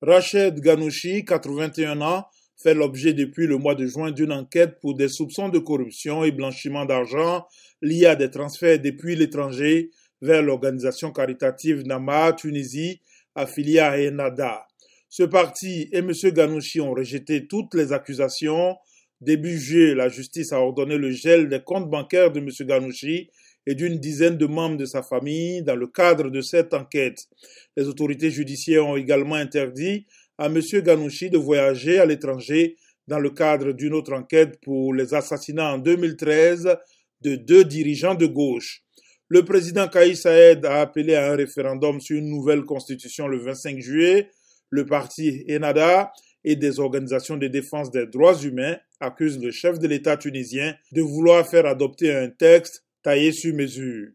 Rached Ganouchi, 81 ans, fait l'objet depuis le mois de juin d'une enquête pour des soupçons de corruption et blanchiment d'argent liés à des transferts depuis l'étranger vers l'organisation caritative Nama Tunisie, affiliée à Enada. Ce parti et M. Ganouchi ont rejeté toutes les accusations. Début juillet, la justice a ordonné le gel des comptes bancaires de M. Ganouchi et d'une dizaine de membres de sa famille dans le cadre de cette enquête. Les autorités judiciaires ont également interdit à M. Ganouchi de voyager à l'étranger dans le cadre d'une autre enquête pour les assassinats en 2013 de deux dirigeants de gauche. Le président Kaï Saed a appelé à un référendum sur une nouvelle constitution le 25 juillet. Le parti Enada et des organisations de défense des droits humains accusent le chef de l'État tunisien de vouloir faire adopter un texte taillé sur mesure.